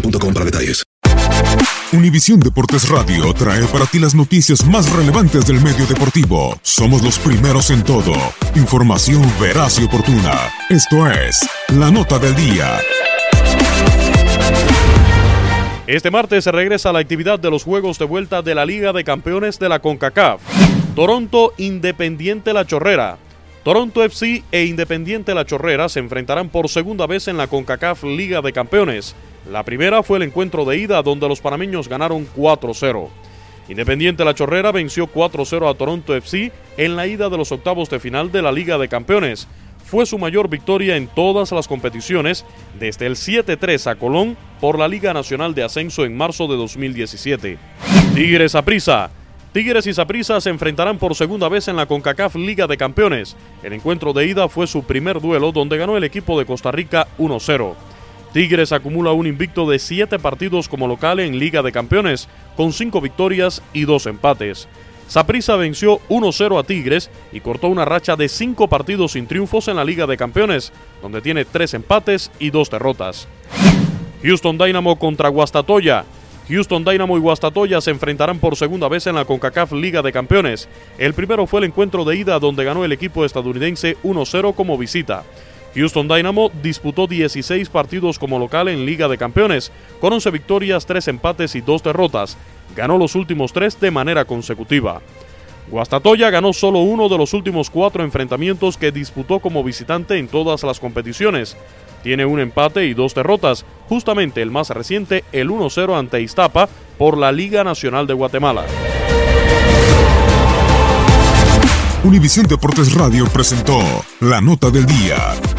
boostmobile.com para detalles. Univisión Deportes Radio trae para ti las noticias más relevantes del medio deportivo. Somos los primeros en todo. Información veraz y oportuna. Esto es La Nota del Día. Este martes se regresa a la actividad de los juegos de vuelta de la Liga de Campeones de la CONCACAF. Toronto Independiente La Chorrera. Toronto FC e Independiente La Chorrera se enfrentarán por segunda vez en la CONCACAF Liga de Campeones. La primera fue el encuentro de ida donde los panameños ganaron 4-0. Independiente La Chorrera venció 4-0 a Toronto FC en la ida de los octavos de final de la Liga de Campeones. Fue su mayor victoria en todas las competiciones desde el 7-3 a Colón por la Liga Nacional de Ascenso en marzo de 2017. Tigres a prisa. Tigres y Saprissa se enfrentarán por segunda vez en la CONCACAF Liga de Campeones. El encuentro de ida fue su primer duelo donde ganó el equipo de Costa Rica 1-0. Tigres acumula un invicto de 7 partidos como local en Liga de Campeones, con 5 victorias y 2 empates. Saprissa venció 1-0 a Tigres y cortó una racha de 5 partidos sin triunfos en la Liga de Campeones, donde tiene 3 empates y 2 derrotas. Houston Dynamo contra Guastatoya. Houston Dynamo y Guastatoya se enfrentarán por segunda vez en la CONCACAF Liga de Campeones. El primero fue el encuentro de ida donde ganó el equipo estadounidense 1-0 como visita. Houston Dynamo disputó 16 partidos como local en Liga de Campeones, con 11 victorias, 3 empates y 2 derrotas. Ganó los últimos 3 de manera consecutiva. Guastatoya ganó solo uno de los últimos cuatro enfrentamientos que disputó como visitante en todas las competiciones. Tiene un empate y dos derrotas, justamente el más reciente, el 1-0 ante Iztapa por la Liga Nacional de Guatemala. Univisión Deportes Radio presentó La Nota del Día.